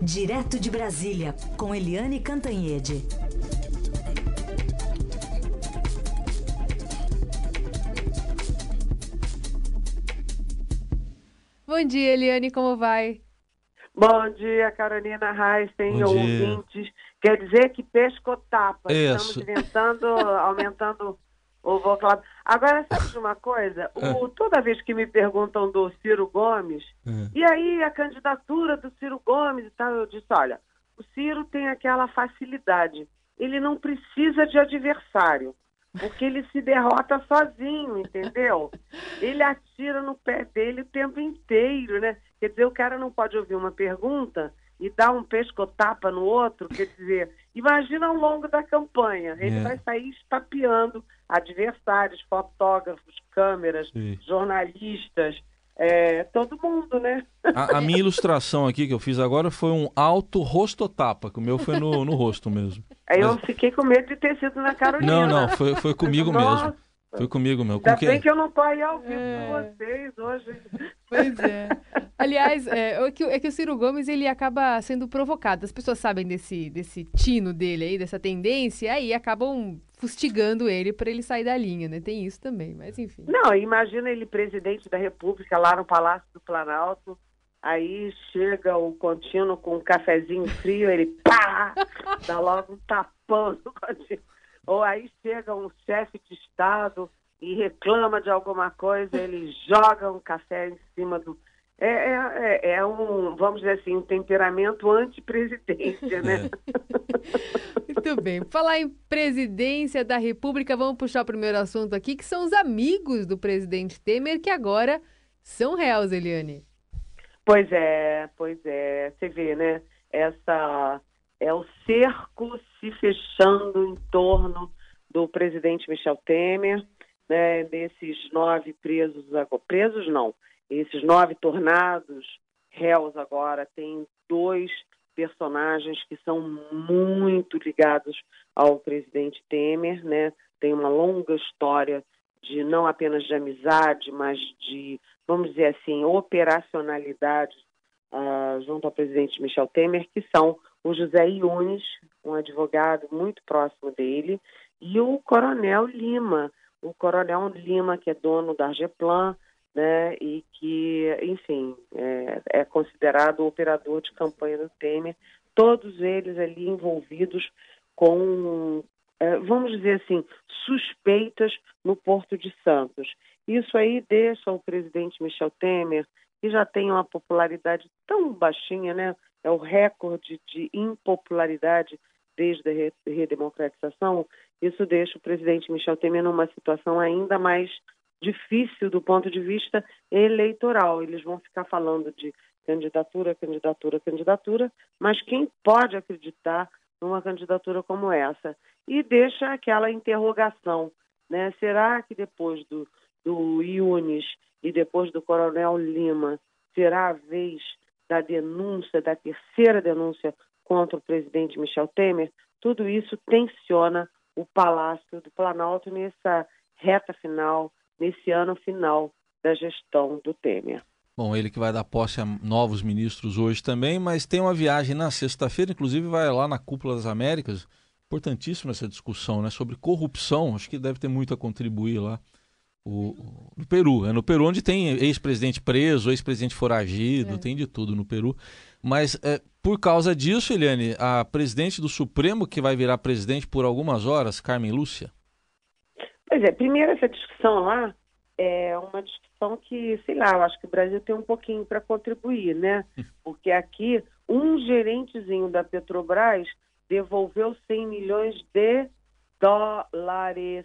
Direto de Brasília, com Eliane Cantanhede. Bom dia, Eliane, como vai? Bom dia, Carolina Reis, tem ouvintes. Quer dizer que pescotapa. Isso. Estamos inventando, aumentando o vocabulário. Agora, sabe de uma coisa? O, toda vez que me perguntam do Ciro Gomes, É. e aí a candidatura do Ciro Gomes e tal, eu disse, olha, o Ciro tem aquela facilidade. Ele não precisa de adversário, porque ele se derrota sozinho, entendeu? Ele atira no pé dele o tempo inteiro, né? Quer dizer, o cara não pode ouvir uma pergunta e dar um pescotapa no outro, quer dizer, imagina ao longo da campanha, ele É. vai sair estapeando adversários, fotógrafos, câmeras, Sim. jornalistas, é, todo mundo, né? A, a minha ilustração aqui que eu fiz agora foi um alto rostotapa, que o meu foi no, no rosto mesmo. Aí eu Mas- fiquei com medo de ter sido na Carolina. Não, não, foi, foi comigo Nossa. mesmo. Foi comigo mesmo. Com Ainda que... bem que eu não tô aí ao vivo É. com vocês hoje. Pois é. Aliás, é, é que, é que o Ciro Gomes ele acaba sendo provocado. As pessoas sabem desse, desse tino dele aí, dessa tendência, aí acabam fustigando ele para ele sair da linha, né? Tem isso também, mas enfim. Não, imagina ele presidente da República lá no Palácio do Planalto. Aí chega o contínuo com um cafezinho frio, ele pá, dá logo um tapão no contínuo. Ou aí chega um chefe de Estado e reclama de alguma coisa, ele joga um café em cima do. É, é, é- é um, vamos dizer assim, um temperamento anti-presidência, né? Muito bem. Falar em presidência da República, vamos puxar o primeiro assunto aqui, que são os amigos do presidente Temer, que agora são réus, Eliane. Pois é, pois é. Você vê, né? Essa é o cerco se fechando em torno do presidente Michel Temer, né? Desses nove presos presos não, esses nove tornados réus agora tem dois personagens que são muito ligados ao presidente Temer, né? Tem uma longa história de não apenas de amizade, mas de vamos dizer assim, operacionalidade ah, junto ao presidente Michel Temer, que são o José Yunes, um advogado muito próximo dele, e o Coronel Lima, o Coronel Lima, que é dono da Argeplan, né, e que, enfim, é, é considerado operador de campanha do Temer, todos eles ali envolvidos com, é, vamos dizer assim, suspeitas no Porto de Santos. Isso aí deixa o presidente Michel Temer, que já tem uma popularidade tão baixinha, né? É o recorde de impopularidade desde a re- redemocratização. Isso deixa o presidente Michel Temer numa situação ainda mais difícil do ponto de vista eleitoral. Eles vão ficar falando de candidatura, candidatura, candidatura, mas quem pode acreditar numa candidatura como essa? E deixa aquela interrogação, né? Será que depois do do e depois do Coronel Lima, será a vez da denúncia, da terceira denúncia contra o presidente Michel Temer? Tudo isso tensiona o Palácio do Planalto nessa reta final, nesse ano final da gestão do Temer. Bom, ele que vai dar posse a novos ministros hoje também, mas tem uma viagem na sexta-feira, inclusive vai lá na Cúpula das Américas. Importantíssima essa discussão, né? Sobre corrupção, acho que deve ter muito a contribuir lá. O, no Peru, é no Peru onde tem ex-presidente preso, ex-presidente foragido, É. tem de tudo no Peru. Mas é, por causa disso, Eliane, a presidente do Supremo, que vai virar presidente por algumas horas, Carmen Lúcia, Pois é, primeiro essa discussão lá é uma discussão que, sei lá, eu acho que o Brasil tem um pouquinho para contribuir, né? Porque aqui um gerentezinho da Petrobras devolveu 100 milhões de dólares,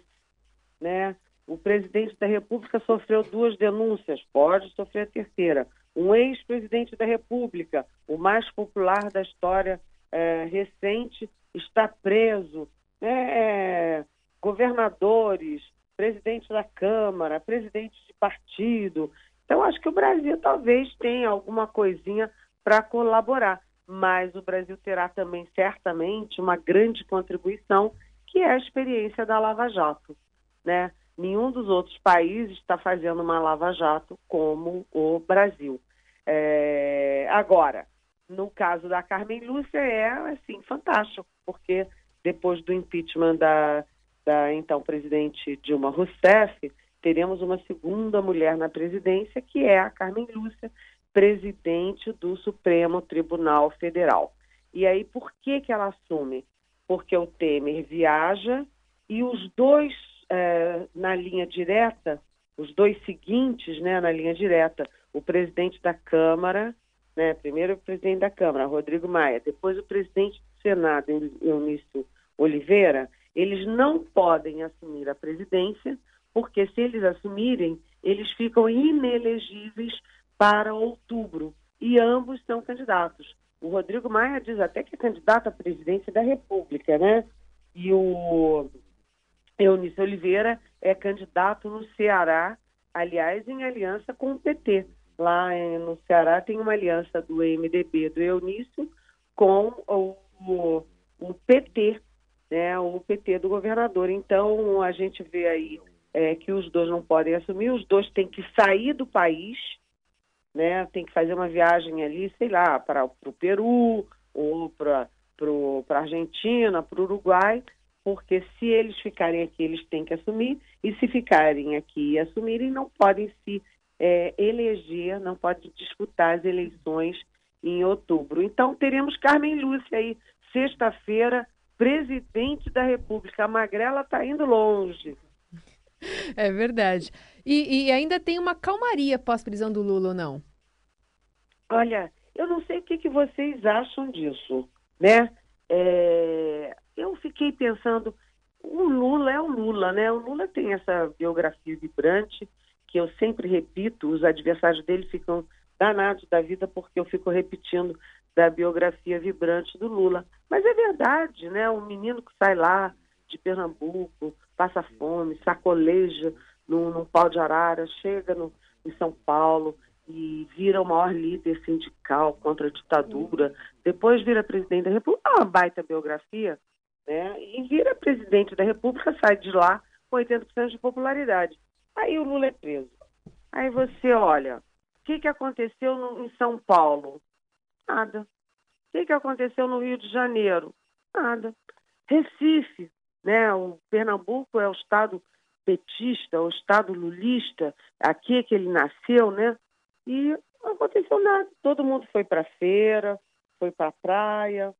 né? O presidente da República sofreu duas denúncias, pode sofrer a terceira. Um ex-presidente da República, o mais popular da história eh, recente, está preso. né? governadores, presidente da Câmara, presidente de partido. Então, acho que o Brasil talvez tenha alguma coisinha para colaborar, mas o Brasil terá também, certamente, uma grande contribuição, que é a experiência da Lava Jato. Né? Nenhum dos outros países está fazendo uma Lava Jato como o Brasil. É... Agora, no caso da Carmen Lúcia é assim fantástico, porque depois do impeachment da, da então presidente Dilma Rousseff, teremos uma segunda mulher na presidência, que é a Carmen Lúcia, presidente do Supremo Tribunal Federal. E aí, por que, que ela assume? Porque o Temer viaja e os dois é, na linha direta, os dois seguintes né, na linha direta, o presidente da Câmara, né, primeiro o presidente da Câmara, Rodrigo Maia, depois o presidente do Senado, Eunício Oliveira, eles não podem assumir a presidência, porque se eles assumirem, eles ficam inelegíveis para outubro. E ambos são candidatos. O Rodrigo Maia diz até que é candidato à presidência da República, né? E o Eunício Oliveira é candidato no Ceará, aliás, em aliança com o PT. Lá no Ceará tem uma aliança do MDB do Eunício com o, o, o PT, né, o PT do governador. Então, a gente vê aí é, que os dois não podem assumir, os dois têm que sair do país, né, tem que fazer uma viagem ali, sei lá, para o Peru ou para a Argentina, para o Uruguai, porque se eles ficarem aqui, eles têm que assumir, e se ficarem aqui e assumirem, não podem se é, eleger, não podem disputar as eleições em outubro. Então, teremos Carmen Lúcia aí, sexta-feira, presidente da República. A Magrela está indo longe. É verdade. E, e ainda tem uma calmaria pós-prisão do Lula ou não? Olha, eu não sei o que, que vocês acham disso, né? É, eu fiquei pensando, o Lula é o Lula, né? O Lula tem essa biografia vibrante, que eu sempre repito, os adversários dele ficam danados da vida porque eu fico repetindo da biografia vibrante do Lula. Mas é verdade, né? Um menino que sai lá de Pernambuco, passa fome, sacoleja num, num pau de arara, chega no, em São Paulo e vira o maior líder sindical contra a ditadura, depois vira presidente da República, é uma baita biografia, né? E vira presidente da República, sai de lá com 80% de popularidade. Aí o Lula é preso. Aí você olha, o que, que aconteceu no, em São Paulo? Nada. O que, que aconteceu no Rio de Janeiro? Nada. Recife, né? O Pernambuco é o estado petista, o estado lulista, aqui é que ele nasceu, né? E não aconteceu nada. Todo mundo foi para feira, foi para praia,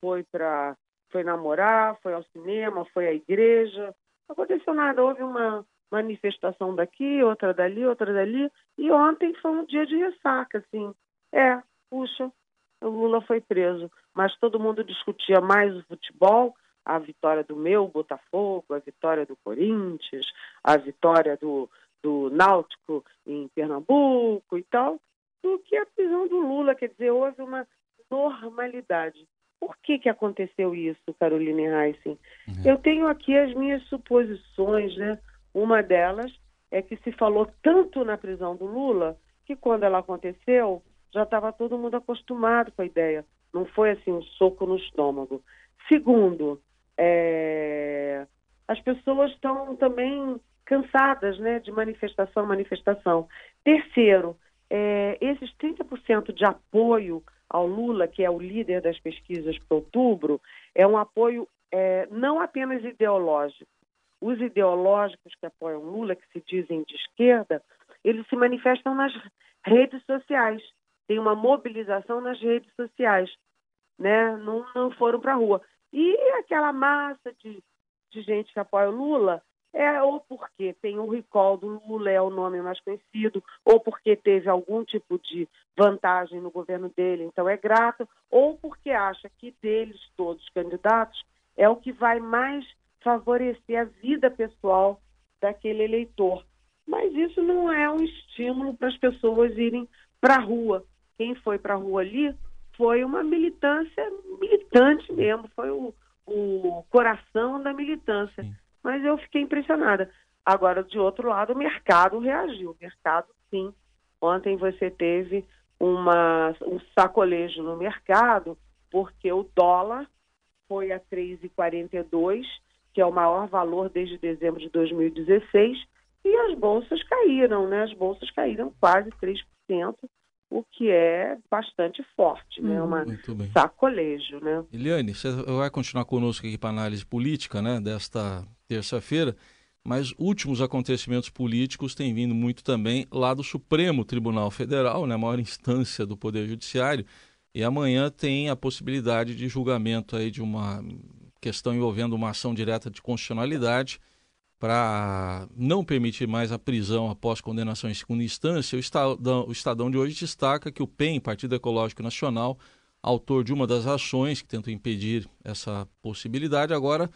foi para foi namorar, foi ao cinema, foi à igreja. Não aconteceu nada. Houve uma manifestação daqui, outra dali, outra dali. E ontem foi um dia de ressaca, assim. É, puxa, o Lula foi preso. Mas todo mundo discutia mais o futebol, a vitória do meu Botafogo, a vitória do Corinthians, a vitória do, do Náutico em Pernambuco e tal, do que a prisão do Lula. Quer dizer, houve uma normalidade. Por que, que aconteceu isso, Caroline Heissen? Uhum. Eu tenho aqui as minhas suposições, né? Uma delas é que se falou tanto na prisão do Lula que quando ela aconteceu já estava todo mundo acostumado com a ideia. Não foi assim um soco no estômago. Segundo, é... as pessoas estão também cansadas né, de manifestação, manifestação. Terceiro, é, esses 30% de apoio ao Lula, que é o líder das pesquisas para outubro, é um apoio é, não apenas ideológico. Os ideológicos que apoiam Lula, que se dizem de esquerda, eles se manifestam nas redes sociais. Tem uma mobilização nas redes sociais, né? Não, não foram para a rua. E aquela massa de, de gente que apoia o Lula é ou porque tem o recall do Lula, é o nome mais conhecido, ou porque teve algum tipo de vantagem no governo dele, então é grato, ou porque acha que deles todos candidatos é o que vai mais favorecer a vida pessoal daquele eleitor. Mas isso não é um estímulo para as pessoas irem para a rua. Quem foi para a rua ali foi uma militância militante mesmo, foi o, o coração da militância. Sim mas eu fiquei impressionada. Agora, de outro lado, o mercado reagiu. O mercado, sim. Ontem você teve uma, um sacolejo no mercado, porque o dólar foi a 3,42, que é o maior valor desde dezembro de 2016, e as bolsas caíram, né? As bolsas caíram quase 3%. o que é bastante forte, né? Uhum. Uma Muito bem. sacolejo, né? Eliane, você vai continuar conosco aqui para análise política, né, desta terça-feira, mas últimos acontecimentos políticos têm vindo muito também lá do Supremo Tribunal Federal, né, a maior instância do Poder Judiciário, e amanhã tem a possibilidade de julgamento aí de uma questão envolvendo uma ação direta de constitucionalidade para não permitir mais a prisão após condenação em segunda instância. O Estadão, o Estadão de hoje destaca que o PEN, Partido Ecológico Nacional, autor de uma das ações que tentam impedir essa possibilidade, agora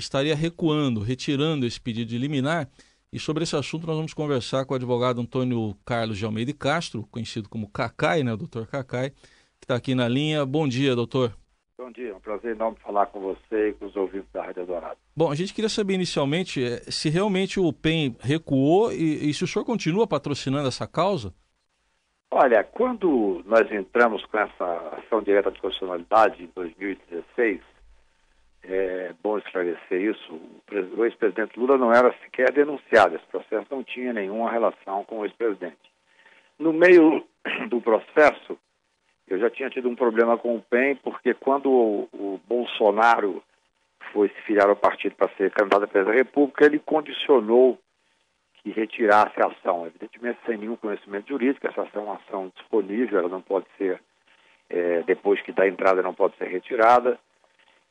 estaria recuando, retirando esse pedido de liminar. E sobre esse assunto nós vamos conversar com o advogado Antônio Carlos de Almeida Castro, conhecido como Cacai, né, o doutor Cacai, que está aqui na linha. Bom dia, doutor. Bom dia, é um prazer enorme falar com você e com os ouvintes da Rádio Dourado. Bom, a gente queria saber inicialmente eh, se realmente o PEN recuou e, e se o senhor continua patrocinando essa causa. Olha, quando nós entramos com essa ação direta de constitucionalidade em 2016, é bom esclarecer isso, o pres- o ex-presidente Lula não era sequer denunciado, esse processo não tinha nenhuma relação com o ex-presidente. No meio do processo, eu já tinha tido um problema com o PEN, porque quando o, o Bolsonaro foi se filiar ao partido para ser candidato à presidência da República, ele condicionou que retirasse a ação. Evidentemente, sem nenhum conhecimento jurídico, essa ação é uma ação disponível, ela não pode ser, eh, depois que dá entrada, não pode ser retirada.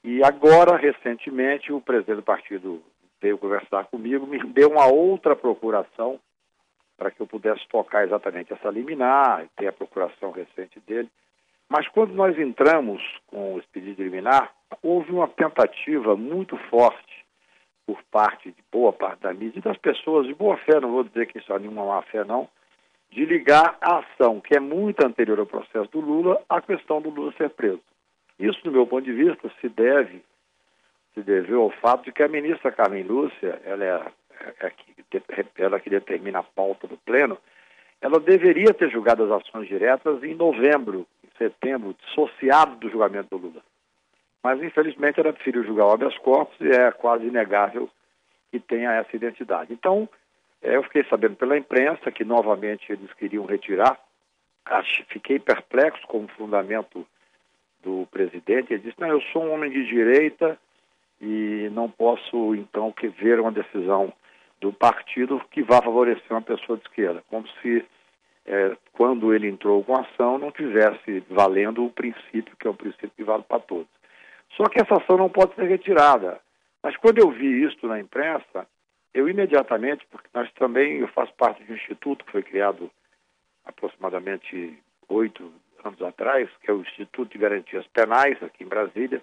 E agora, recentemente, o presidente do partido veio conversar comigo, me deu uma outra procuração para que eu pudesse tocar exatamente essa liminar, tem a procuração recente dele. Mas quando nós entramos com esse pedido de liminar, houve uma tentativa muito forte por parte de boa parte da mídia e das pessoas de boa fé, não vou dizer que isso é nenhuma má fé, não, de ligar a ação, que é muito anterior ao processo do Lula, à questão do Lula ser preso. Isso, do meu ponto de vista, se deve se deveu ao fato de que a ministra Carmen Lúcia, ela é, é, é ela que determina a pauta do pleno, ela deveria ter julgado as ações diretas em novembro, em setembro, dissociado do julgamento do Lula. Mas, infelizmente, ela preferiu julgar o habeas corpus e é quase inegável que tenha essa identidade. Então, eh, eu fiquei sabendo pela imprensa que, novamente, eles queriam retirar. Fiquei perplexo com o fundamento do presidente. Ele disse, não, eu sou um homem de direita e não posso, então, que ver uma decisão do partido que vá favorecer uma pessoa de esquerda. Como se, eh, quando ele entrou com a ação, não tivesse valendo o princípio, que é um princípio que vale para todos. Só que essa ação não pode ser retirada. Mas quando eu vi isso na imprensa, eu imediatamente, porque nós também, eu faço parte de um instituto que foi criado aproximadamente oito anos atrás, que é o Instituto de Garantias Penais, aqui em Brasília,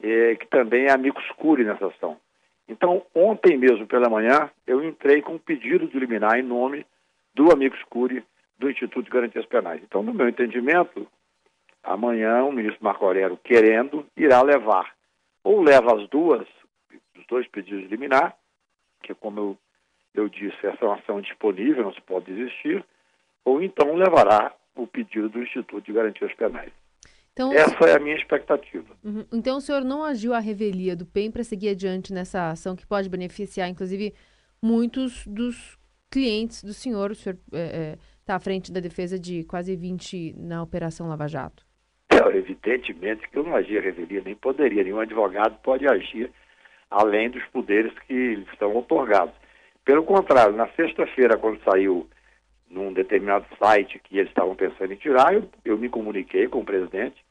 que também é amigo escuro nessa ação. Então, ontem mesmo pela manhã, eu entrei com um pedido de liminar em nome do amigo escuro do Instituto de Garantias Penais. Então, no meu entendimento, amanhã o ministro Marco Aurélio, querendo, irá levar. Ou leva as duas, os dois pedidos de liminar, que como eu, eu disse, essa é uma ação disponível, não se pode desistir, ou então levará o pedido do Instituto de Garantias Penais. Então, Essa é a minha expectativa. Uhum. Então o senhor não agiu à revelia do PEN para seguir adiante nessa ação que pode beneficiar, inclusive, muitos dos clientes do senhor. O senhor está à frente da defesa de quase 20 na Operação Lava Jato. Não, evidentemente que eu não agi à revelia, nem poderia. Nenhum advogado pode agir além dos poderes que lhe são otorgados. Pelo contrário, na sexta-feira, quando saiu num determinado site que eles estavam pensando em tirar, eu, eu me comuniquei com o presidente,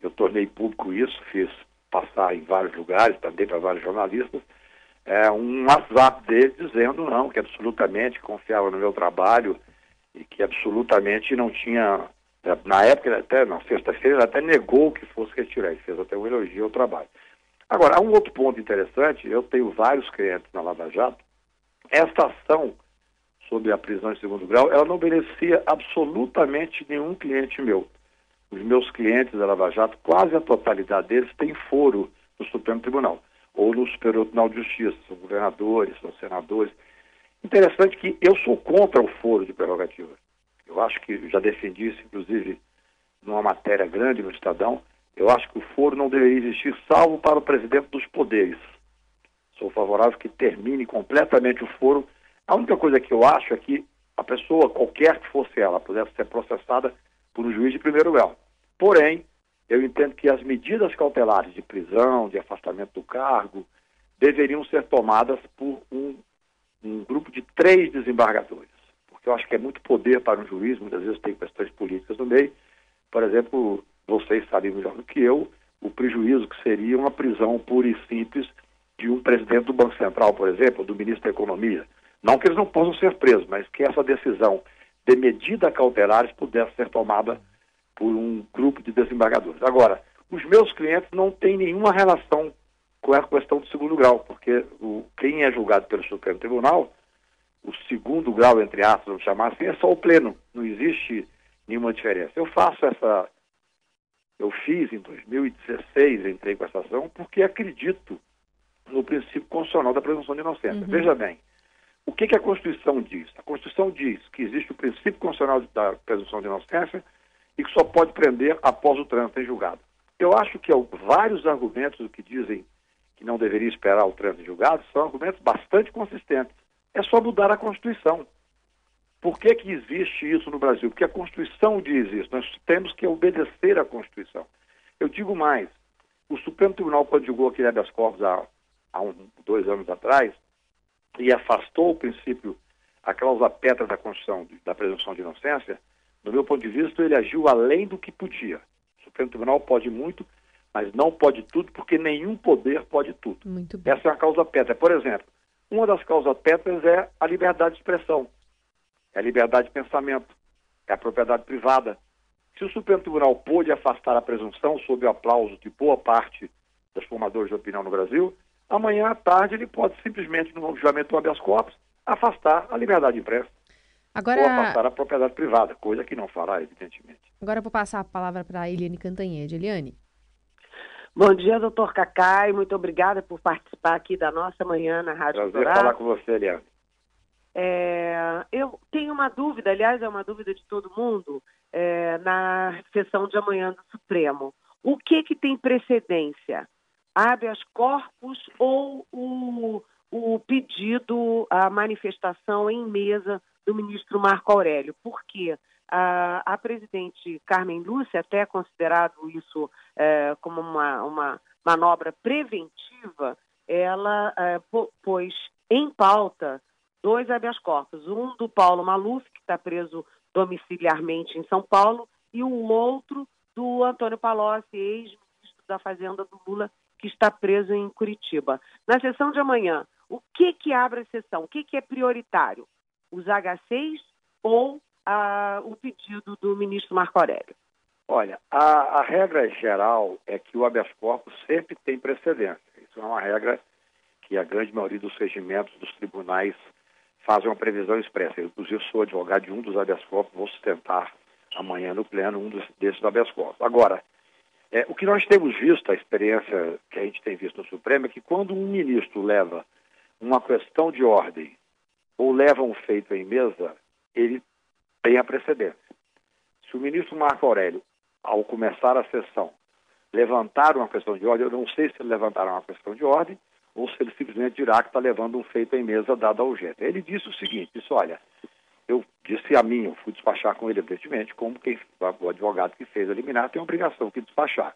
eu tornei público isso, fiz passar em vários lugares, também para vários jornalistas, é, um WhatsApp dele dizendo não, que absolutamente confiava no meu trabalho e que absolutamente não tinha. Na época, até na sexta-feira, ele até negou que fosse retirar, ele fez até um elogio ao trabalho. Agora, há um outro ponto interessante, eu tenho vários clientes na Lava Jato, esta ação sobre a prisão em segundo grau, ela não beneficia absolutamente nenhum cliente meu. Os meus clientes da Lava Jato, quase a totalidade deles tem foro no Supremo Tribunal ou no Superior Tribunal de Justiça, são governadores, são senadores. Interessante que eu sou contra o foro de prerrogativa. Eu acho que já defendi isso, inclusive, numa matéria grande no Estadão. Eu acho que o foro não deveria existir, salvo para o presidente dos poderes. Sou favorável que termine completamente o foro. A única coisa que eu acho é que a pessoa, qualquer que fosse ela, pudesse ser processada por um juiz de primeiro grau. Porém, eu entendo que as medidas cautelares de prisão, de afastamento do cargo, deveriam ser tomadas por um, um grupo de três desembargadores. Porque eu acho que é muito poder para um juiz, muitas vezes tem questões políticas no meio. Por exemplo, vocês sabem melhor do que eu o prejuízo que seria uma prisão pura e simples de um presidente do Banco Central, por exemplo, do ministro da Economia. Não que eles não possam ser presos, mas que essa decisão de medida cautelares pudesse ser tomada por um grupo de desembargadores. Agora, os meus clientes não têm nenhuma relação com a questão do segundo grau, porque o, quem é julgado pelo Supremo Tribunal, o segundo grau, entre aspas, vamos chamar assim, é só o pleno, não existe nenhuma diferença. Eu faço essa, eu fiz em 2016, entrei com essa ação, porque acredito no princípio constitucional da presunção de inocência. Uhum. Veja bem, o que, que, a Constituição diz? A Constituição diz que existe o princípio constitucional da presunção de inocência e que só pode prender após o trânsito em julgado. Eu acho que vários argumentos que dizem que não deveria esperar o trânsito em julgado são argumentos bastante consistentes. É só mudar a Constituição. Por que, que existe isso no Brasil? Porque a Constituição diz isso. Nós temos que obedecer à Constituição. Eu digo mais. O Supremo Tribunal, quando julgou aquele habeas corpus há, há um, dois anos atrás, e afastou o princípio, a cláusula pétrea da Constituição, da presunção de inocência, do meu ponto de vista, ele agiu além do que podia. O Supremo Tribunal pode muito, mas não pode tudo, porque nenhum poder pode tudo. Essa é uma causa pétrea. Por exemplo, uma das causas pétreas é a liberdade de expressão, é a liberdade de pensamento, é a propriedade privada. Se o Supremo Tribunal pôde afastar a presunção sob o aplauso de boa parte dos formadores de opinião no Brasil, amanhã à tarde ele pode simplesmente, no julgamento do habeas corpus, afastar a liberdade de imprensa. Agora... Ou afastar a propriedade privada, coisa que não fará, evidentemente. Agora eu vou passar a palavra para a Eliane Cantanhede. Eliane. Bom dia, doutor Cacai. Muito obrigada por participar aqui da nossa manhã na Rádio Prazer Dourado. falar com você, Eliane. É, eu tenho uma dúvida, aliás, é uma dúvida de todo mundo, é, na sessão de amanhã do Supremo. O que, que tem precedência? Habeas corpus ou o, o pedido, a manifestação em mesa do ministro Marco Aurélio. Por quê? A, a presidente Carmen Lúcia, até considerado isso é, como uma, uma manobra preventiva, ela é, pôs em pauta dois habeas corpus. Um do Paulo Maluf, que está preso domiciliarmente em São Paulo, e o outro do Antônio Palocci, ex-ministro da Fazenda do Lula, que está preso em Curitiba. Na sessão de amanhã, o que, que abre a sessão? O que, que é prioritário? os H6 ou a, o pedido do ministro Marco Aurélio? Olha, a, a, regra geral é que o habeas corpus sempre tem precedência. Isso é uma regra que a grande maioria dos regimentos dos tribunais fazem uma previsão expressa. Eu, inclusive, sou advogado de um dos habeas corpus, vou sustentar amanhã no pleno um dos, desses habeas corpus. Agora, é, o que nós temos visto, a experiência que a gente tem visto no Supremo, é que quando um ministro leva uma questão de ordem ou leva um feito em mesa, ele tem a precedência. Se o ministro Marco Aurélio, ao começar a sessão, levantar uma questão de ordem, eu não sei se ele levantará uma questão de ordem ou se ele simplesmente dirá que está levando um feito em mesa dado ao urgência. Ele disse o seguinte, disse, olha, eu disse a mim, eu fui despachar com ele, evidentemente, como quem, o advogado que fez a liminar tem a obrigação de despachar.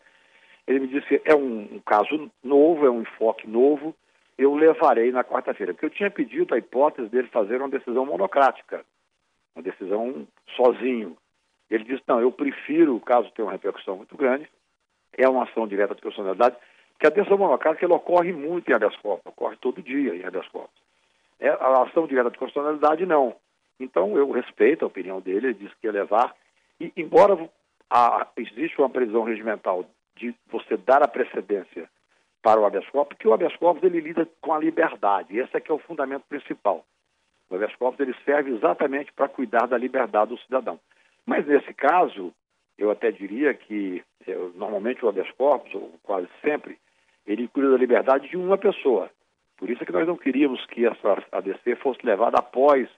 Ele me disse, é um, um caso novo, é um enfoque novo, eu levarei na quarta-feira. Porque eu tinha pedido a hipótese dele fazer uma decisão monocrática, uma decisão sozinho. Ele disse, não, eu prefiro, caso tenha uma repercussão muito grande, é uma ação direta de personalidade, porque a decisão monocrática ela ocorre muito em habeas corpus, ocorre todo dia em habeas corpus. É, a ação direta de constitucionalidade, não. Então, eu respeito a opinião dele, ele disse que ia levar, e embora a, existe uma previsão regimental de você dar a precedência para o habeas corpus, porque o habeas corpus ele lida com a liberdade, esse é que é o fundamento principal. O habeas corpus ele serve exatamente para cuidar da liberdade do cidadão. Mas nesse caso, eu até diria que eu, normalmente o habeas corpus, ou quase sempre, ele cuida da liberdade de uma pessoa. Por isso é que nós não queríamos que essa ADC fosse levada após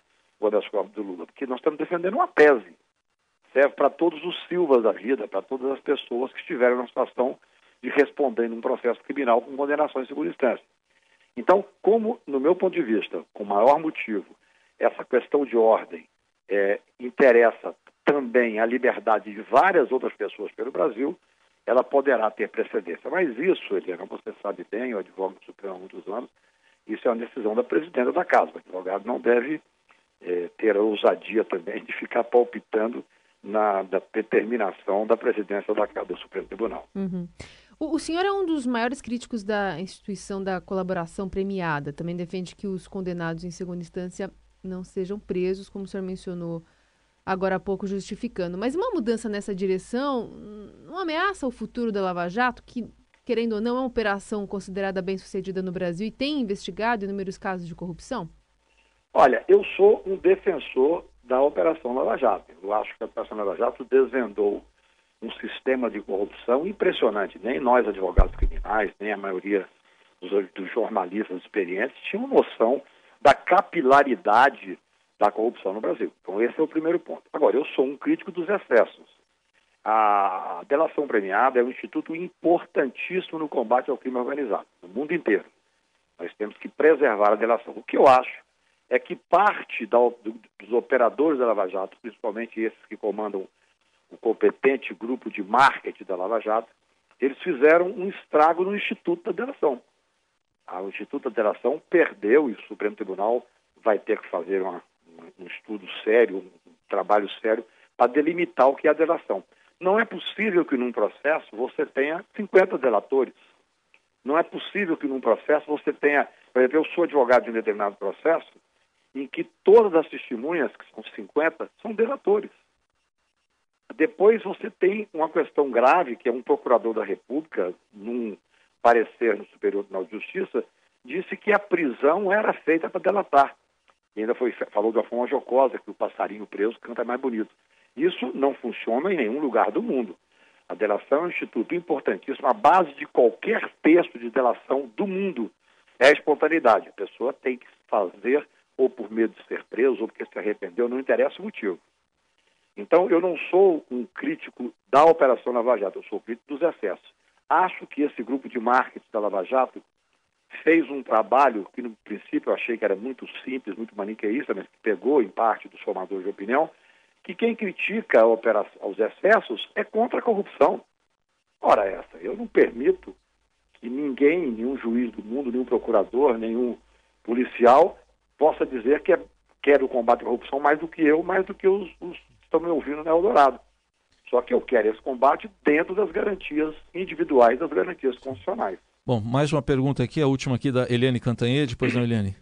o habeas corpus do Lula, porque nós estamos defendendo uma tese. Serve para todos os Silvas da vida, para todas as pessoas que estiveram na situação de responder num processo criminal com condenação em segunda instância. Então, como, no meu ponto de vista, com maior motivo, essa questão de ordem é, interessa também a liberdade de várias outras pessoas pelo Brasil, ela poderá ter precedência. Mas isso, Eliana, você sabe bem, eu advogo no Supremo há muitos anos, isso é uma decisão da presidenta da casa. O advogado não deve é, ter a ousadia também de ficar palpitando na da determinação da presidência da do Supremo Tribunal. Uhum. O, o, senhor é um dos maiores críticos da instituição da colaboração premiada. Também defende que os condenados em segunda instância não sejam presos, como o senhor mencionou agora há pouco, justificando. Mas uma mudança nessa direção não ameaça o futuro da Lava Jato, que, querendo ou não, é uma operação considerada bem sucedida no Brasil e tem investigado inúmeros casos de corrupção? Olha, eu sou um defensor da Operação Lava Jato. Eu acho que a Operação Lava Jato desvendou um sistema de corrupção impressionante. Nem nós, advogados criminais, nem a maioria dos, jornalistas experientes tinham noção da capilaridade da corrupção no Brasil. Então, esse é o primeiro ponto. Agora, eu sou um crítico dos excessos. A delação premiada é um instituto importantíssimo no combate ao crime organizado, no mundo inteiro. Nós temos que preservar a delação. O que eu acho é que parte da, dos operadores da Lava Jato, principalmente esses que comandam o competente grupo de marketing da Lava Jato, eles fizeram um estrago no Instituto da Delação. Ah, o Instituto da Delação perdeu e o Supremo Tribunal vai ter que fazer uma, um estudo sério, um trabalho sério, para delimitar o que é a delação. Não é possível que num processo você tenha 50 delatores. Não é possível que num processo você tenha, por exemplo, eu sou advogado de um determinado processo, em que todas as testemunhas, que são 50, são delatores. Depois você tem uma questão grave, que é um procurador da República, num parecer no Superior Tribunal de Justiça, disse que a prisão era feita para delatar. E ainda foi, falou de uma forma jocosa que o passarinho preso canta mais bonito. Isso não funciona em nenhum lugar do mundo. A delação é um instituto importantíssimo. A base de qualquer texto de delação do mundo é a espontaneidade. A pessoa tem que fazer ou por medo de ser preso, ou porque se arrependeu, não interessa o motivo. Então, eu não sou um crítico da Operação Lava Jato, eu sou crítico dos excessos. Acho que esse grupo de marketing da Lava Jato fez um trabalho que, no princípio, eu achei que era muito simples, muito maniqueísta, mas que pegou, em parte, dos formadores de opinião, que quem critica os excessos é contra a corrupção. Ora, essa, eu não permito que ninguém, nenhum juiz do mundo, nenhum procurador, nenhum policial possa dizer que é, quer o combate à corrupção mais do que eu, mais do que os, os que estão me ouvindo na Eldorado. Só que eu quero esse combate dentro das garantias individuais, das garantias constitucionais. Bom, mais uma pergunta aqui, a última aqui da Eliane Cantanhede, depois não, Eliane.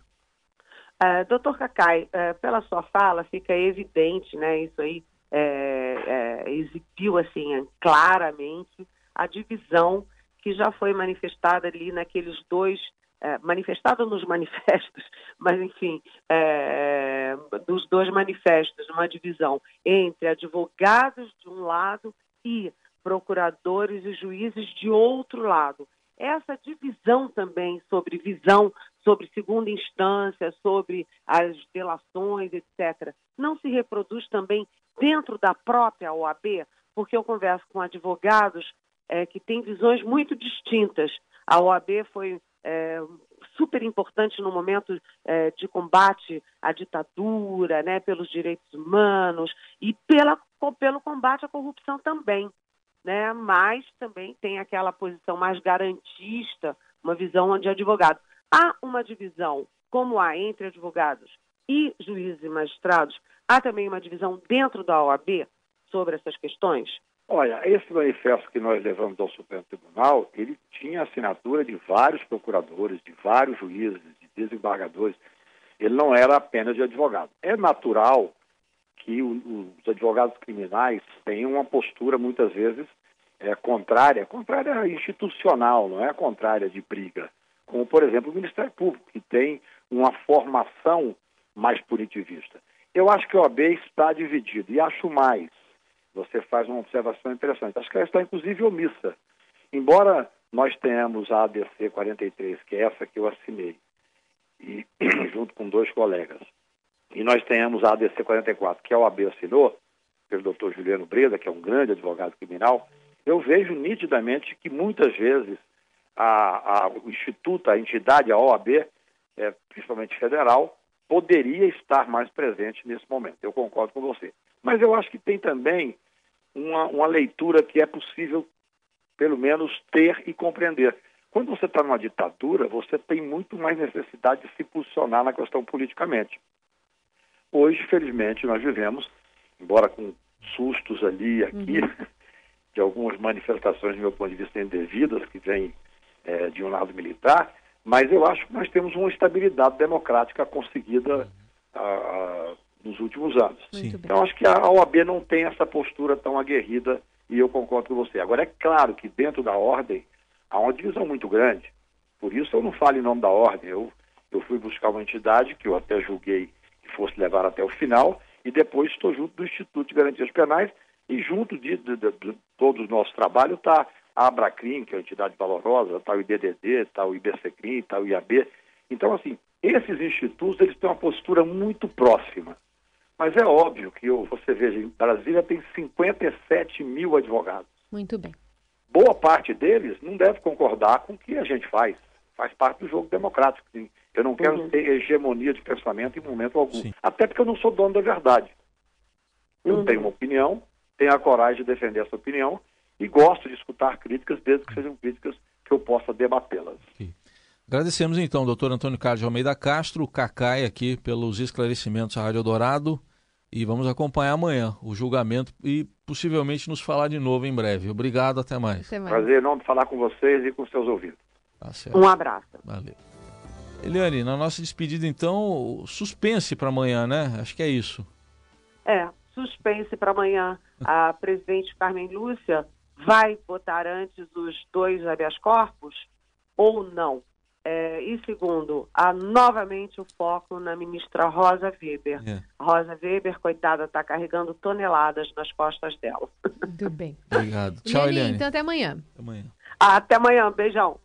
Uh, doutor Cacai, uh, pela sua fala fica evidente, né, isso aí é, é, exibiu assim claramente a divisão que já foi manifestada ali naqueles dois é, manifestado nos manifestos, mas enfim, é, dos dois manifestos, uma divisão entre advogados de um lado e procuradores e juízes de outro lado. Essa divisão também sobre visão, sobre segunda instância, sobre as delações, etc., não se reproduz também dentro da própria OAB, porque eu converso com advogados é, que têm visões muito distintas. A OAB foi é, super importante no momento é, de combate à ditadura, né, pelos direitos humanos e pela, pelo combate à corrupção também. Né? Mas também tem aquela posição mais garantista, uma visão onde advogado. Há uma divisão, como há entre advogados e juízes e magistrados, há também uma divisão dentro da OAB sobre essas questões? Olha, esse manifesto que nós levamos ao Supremo Tribunal, ele tinha assinatura de vários procuradores, de vários juízes, de desembargadores. Ele não era apenas de advogado. É natural que os advogados criminais tenham uma postura, muitas vezes, é, contrária, contrária institucional, não é contrária de briga. Como, por exemplo, o Ministério Público, que tem uma formação mais punitivista. Eu acho que o OAB está dividido, e acho mais você faz uma observação interessante. Acho que ela está, inclusive, omissa. Embora nós tenhamos a ADC 43, que é essa que eu assinei, e, junto com dois colegas, e nós tenhamos a ADC 44, que é o AB assinou, pelo doutor Juliano Breda, que é um grande advogado criminal, eu vejo nitidamente que muitas vezes a, a, o Instituto, a entidade, a OAB, é, principalmente federal, poderia estar mais presente nesse momento. Eu concordo com você. Mas eu acho que tem também uma, uma leitura que é possível, pelo menos, ter e compreender. Quando você está numa ditadura, você tem muito mais necessidade de se posicionar na questão politicamente. Hoje, felizmente, nós vivemos, embora com sustos ali e aqui, uhum. de algumas manifestações, do meu ponto de vista, indevidas, que vêm é, de um lado militar, mas eu acho que nós temos uma estabilidade democrática conseguida a, a, nos últimos anos. Então, acho que a OAB não tem essa postura tão aguerrida e eu concordo com você. Agora, é claro que dentro da ordem há uma divisão muito grande. Por isso eu não falo em nome da ordem. Eu, eu fui buscar uma entidade que eu até julguei que fosse levar até o final e depois estou junto do Instituto de Garantias Penais e junto de, de, de, de todo o nosso trabalho está a Abracrim, que é uma entidade valorosa, está o IDDD, está o IBCCrim, está o IAB. Então, assim, esses institutos eles têm uma postura muito próxima. Mas é óbvio que você veja, em Brasília tem 57 mil advogados. Muito bem. Boa parte deles não deve concordar com o que a gente faz. Faz parte do jogo democrático. Eu não quero uhum. ter hegemonia de pensamento em momento algum. Sim. Até porque eu não sou dono da verdade. Eu uhum. tenho uma opinião, tenho a coragem de defender essa opinião e gosto de escutar críticas, desde que sejam críticas que eu possa debatê-las. Agradecemos então, doutor Antônio Carlos de Almeida Castro, Cacai, aqui pelos esclarecimentos à Rádio Dourado. E vamos acompanhar amanhã o julgamento e possivelmente nos falar de novo em breve. Obrigado, até mais. Até mais. Prazer enorme falar com vocês e com seus ouvidos. Tá um abraço. Valeu. Eliane, na nossa despedida, então, suspense para amanhã, né? Acho que é isso. É, suspense para amanhã. A presidente Carmen Lúcia vai votar antes os dois habeas corpus ou não? É, e segundo, há novamente o foco na ministra Rosa Weber. É. Rosa Weber, coitada, está carregando toneladas nas costas dela. Muito bem. Obrigado. Tchau, Eliane. Então, até amanhã. Até amanhã. Até amanhã. Beijão.